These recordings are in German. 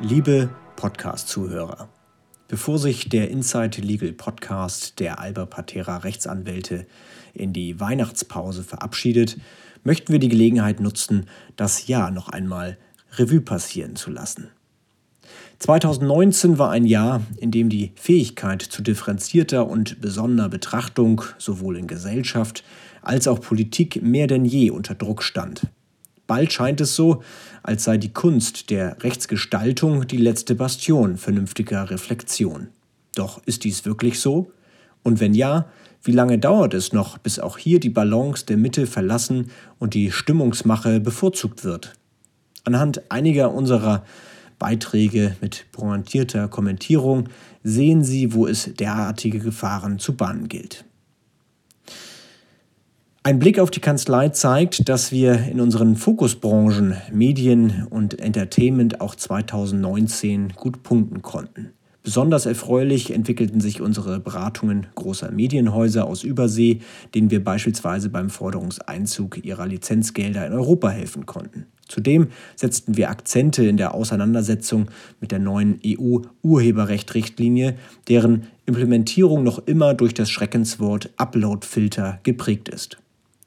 Liebe Podcast-Zuhörer, bevor sich der Inside Legal Podcast der Alba Patera Rechtsanwälte in die Weihnachtspause verabschiedet, möchten wir die Gelegenheit nutzen, das Jahr noch einmal Revue passieren zu lassen. 2019 war ein Jahr, in dem die Fähigkeit zu differenzierter und besonderer Betrachtung sowohl in Gesellschaft als auch Politik mehr denn je unter Druck stand. Bald scheint es so, als sei die Kunst der Rechtsgestaltung die letzte Bastion vernünftiger Reflexion. Doch ist dies wirklich so? Und wenn ja, wie lange dauert es noch, bis auch hier die Balance der Mitte verlassen und die Stimmungsmache bevorzugt wird? Anhand einiger unserer Beiträge mit pointierter Kommentierung sehen Sie, wo es derartige Gefahren zu bahnen gilt. Ein Blick auf die Kanzlei zeigt, dass wir in unseren Fokusbranchen Medien und Entertainment auch 2019 gut punkten konnten. Besonders erfreulich entwickelten sich unsere Beratungen großer Medienhäuser aus Übersee, denen wir beispielsweise beim Forderungseinzug ihrer Lizenzgelder in Europa helfen konnten. Zudem setzten wir Akzente in der Auseinandersetzung mit der neuen EU-Urheberrecht-Richtlinie, deren Implementierung noch immer durch das Schreckenswort Upload-Filter geprägt ist.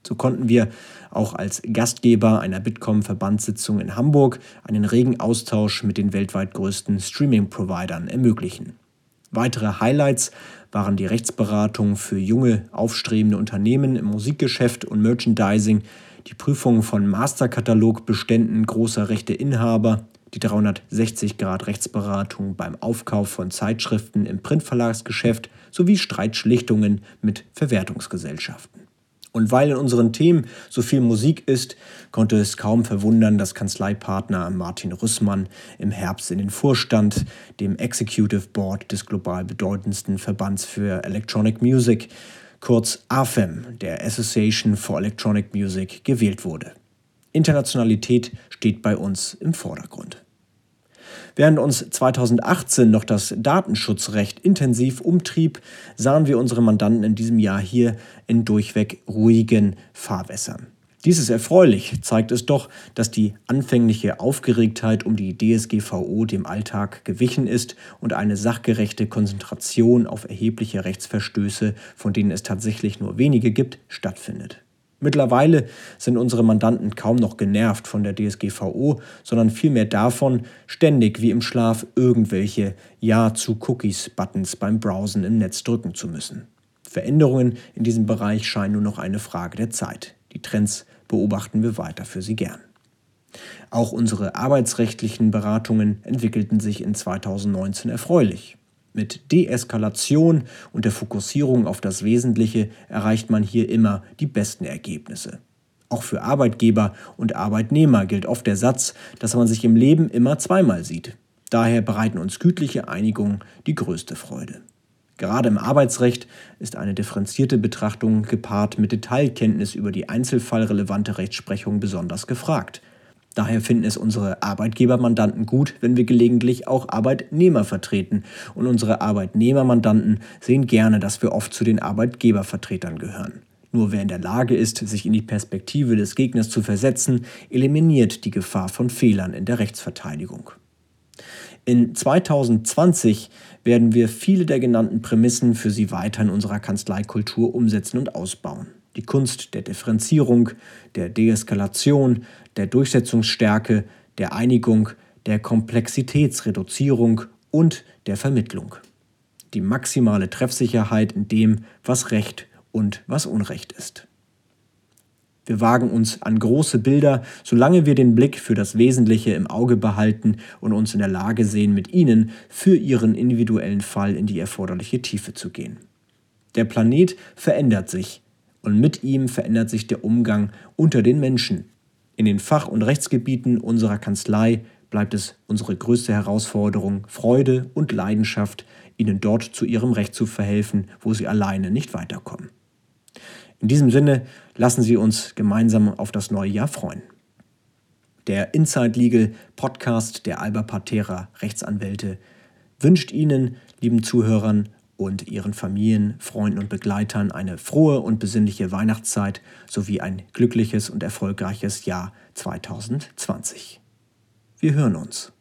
So konnten wir auch als Gastgeber einer Bitkom-Verbandssitzung in Hamburg einen regen Austausch mit den weltweit größten Streaming-Providern ermöglichen. Weitere Highlights waren die Rechtsberatung für junge, aufstrebende Unternehmen im Musikgeschäft und Merchandising, die Prüfung von Masterkatalogbeständen großer Rechteinhaber, die 360-Grad-Rechtsberatung beim Aufkauf von Zeitschriften im Printverlagsgeschäft sowie Streitschlichtungen mit Verwertungsgesellschaften. Und weil in unseren Themen so viel Musik ist, konnte es kaum verwundern, dass Kanzleipartner Martin Rüssmann im Herbst in den Vorstand, dem Executive Board des global bedeutendsten Verbands für Electronic Music, kurz AFEM, der Association for Electronic Music, gewählt wurde. Internationalität steht bei uns im Vordergrund. Während uns 2018 noch das Datenschutzrecht intensiv umtrieb, sahen wir unsere Mandanten in diesem Jahr hier in durchweg ruhigen Fahrwässern. Dies ist erfreulich, zeigt es doch, dass die anfängliche Aufgeregtheit um die DSGVO dem Alltag gewichen ist und eine sachgerechte Konzentration auf erhebliche Rechtsverstöße, von denen es tatsächlich nur wenige gibt, stattfindet. Mittlerweile sind unsere Mandanten kaum noch genervt von der DSGVO, sondern vielmehr davon, ständig wie im Schlaf irgendwelche Ja zu Cookies-Buttons beim Browsen im Netz drücken zu müssen. Veränderungen in diesem Bereich scheinen nur noch eine Frage der Zeit. Die Trends beobachten wir weiter für Sie gern. Auch unsere arbeitsrechtlichen Beratungen entwickelten sich in 2019 erfreulich. Mit Deeskalation und der Fokussierung auf das Wesentliche erreicht man hier immer die besten Ergebnisse. Auch für Arbeitgeber und Arbeitnehmer gilt oft der Satz, dass man sich im Leben immer zweimal sieht. Daher bereiten uns gütliche Einigungen die größte Freude. Gerade im Arbeitsrecht ist eine differenzierte Betrachtung gepaart mit Detailkenntnis über die einzelfallrelevante Rechtsprechung besonders gefragt. Daher finden es unsere Arbeitgebermandanten gut, wenn wir gelegentlich auch Arbeitnehmer vertreten. Und unsere Arbeitnehmermandanten sehen gerne, dass wir oft zu den Arbeitgebervertretern gehören. Nur wer in der Lage ist, sich in die Perspektive des Gegners zu versetzen, eliminiert die Gefahr von Fehlern in der Rechtsverteidigung. In 2020 werden wir viele der genannten Prämissen für Sie weiter in unserer Kanzleikultur umsetzen und ausbauen die Kunst der Differenzierung, der Deeskalation, der Durchsetzungsstärke, der Einigung, der Komplexitätsreduzierung und der Vermittlung. Die maximale Treffsicherheit in dem, was Recht und was Unrecht ist. Wir wagen uns an große Bilder, solange wir den Blick für das Wesentliche im Auge behalten und uns in der Lage sehen, mit ihnen für ihren individuellen Fall in die erforderliche Tiefe zu gehen. Der Planet verändert sich, und mit ihm verändert sich der Umgang unter den Menschen. In den Fach- und Rechtsgebieten unserer Kanzlei bleibt es unsere größte Herausforderung, Freude und Leidenschaft, ihnen dort zu ihrem Recht zu verhelfen, wo sie alleine nicht weiterkommen. In diesem Sinne lassen Sie uns gemeinsam auf das neue Jahr freuen. Der Inside Legal Podcast der Alba Patera Rechtsanwälte wünscht Ihnen, lieben Zuhörern, und ihren Familien, Freunden und Begleitern eine frohe und besinnliche Weihnachtszeit sowie ein glückliches und erfolgreiches Jahr 2020. Wir hören uns.